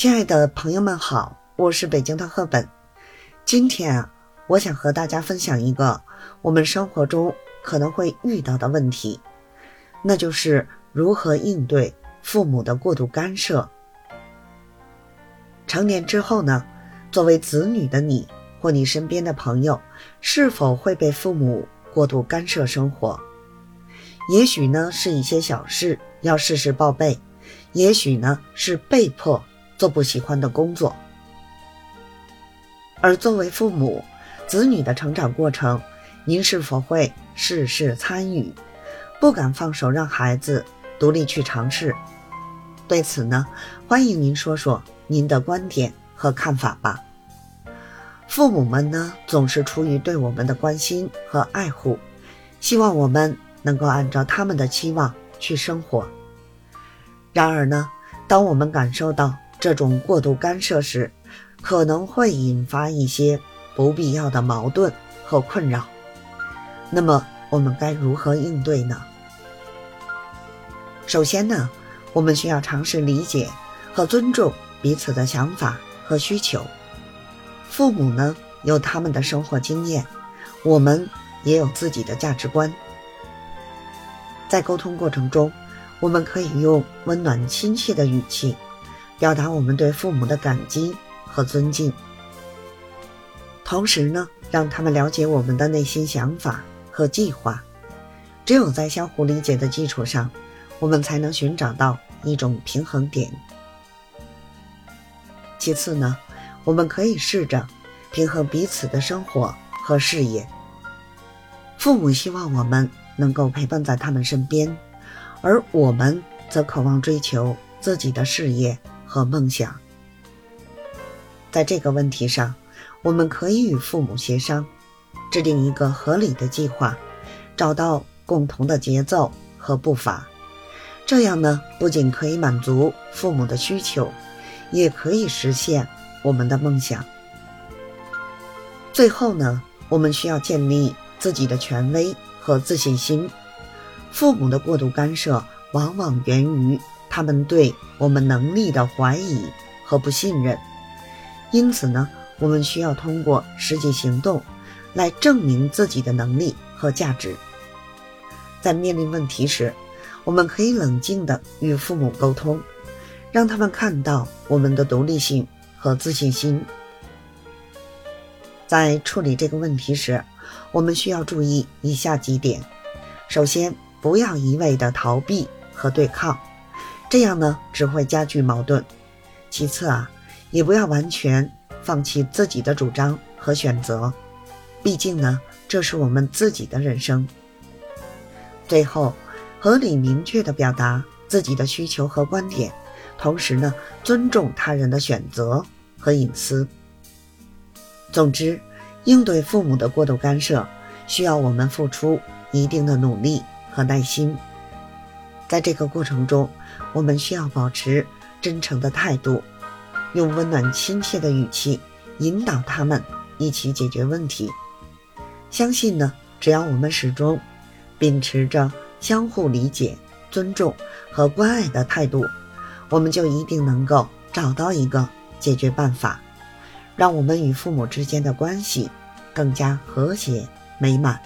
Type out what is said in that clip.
亲爱的朋友们好，我是北京的赫本。今天啊，我想和大家分享一个我们生活中可能会遇到的问题，那就是如何应对父母的过度干涉。成年之后呢，作为子女的你或你身边的朋友，是否会被父母过度干涉生活？也许呢是一些小事要事事报备，也许呢是被迫。做不喜欢的工作，而作为父母，子女的成长过程，您是否会事事参与，不敢放手让孩子独立去尝试？对此呢，欢迎您说说您的观点和看法吧。父母们呢，总是出于对我们的关心和爱护，希望我们能够按照他们的期望去生活。然而呢，当我们感受到，这种过度干涉时，可能会引发一些不必要的矛盾和困扰。那么，我们该如何应对呢？首先呢，我们需要尝试理解和尊重彼此的想法和需求。父母呢，有他们的生活经验，我们也有自己的价值观。在沟通过程中，我们可以用温暖亲切的语气。表达我们对父母的感激和尊敬，同时呢，让他们了解我们的内心想法和计划。只有在相互理解的基础上，我们才能寻找到一种平衡点。其次呢，我们可以试着平衡彼此的生活和事业。父母希望我们能够陪伴在他们身边，而我们则渴望追求自己的事业。和梦想，在这个问题上，我们可以与父母协商，制定一个合理的计划，找到共同的节奏和步伐。这样呢，不仅可以满足父母的需求，也可以实现我们的梦想。最后呢，我们需要建立自己的权威和自信心。父母的过度干涉，往往源于。他们对我们能力的怀疑和不信任，因此呢，我们需要通过实际行动来证明自己的能力和价值。在面临问题时，我们可以冷静地与父母沟通，让他们看到我们的独立性和自信心。在处理这个问题时，我们需要注意以下几点：首先，不要一味地逃避和对抗。这样呢，只会加剧矛盾。其次啊，也不要完全放弃自己的主张和选择，毕竟呢，这是我们自己的人生。最后，合理明确地表达自己的需求和观点，同时呢，尊重他人的选择和隐私。总之，应对父母的过度干涉，需要我们付出一定的努力和耐心。在这个过程中，我们需要保持真诚的态度，用温暖亲切的语气引导他们一起解决问题。相信呢，只要我们始终秉持着相互理解、尊重和关爱的态度，我们就一定能够找到一个解决办法，让我们与父母之间的关系更加和谐美满。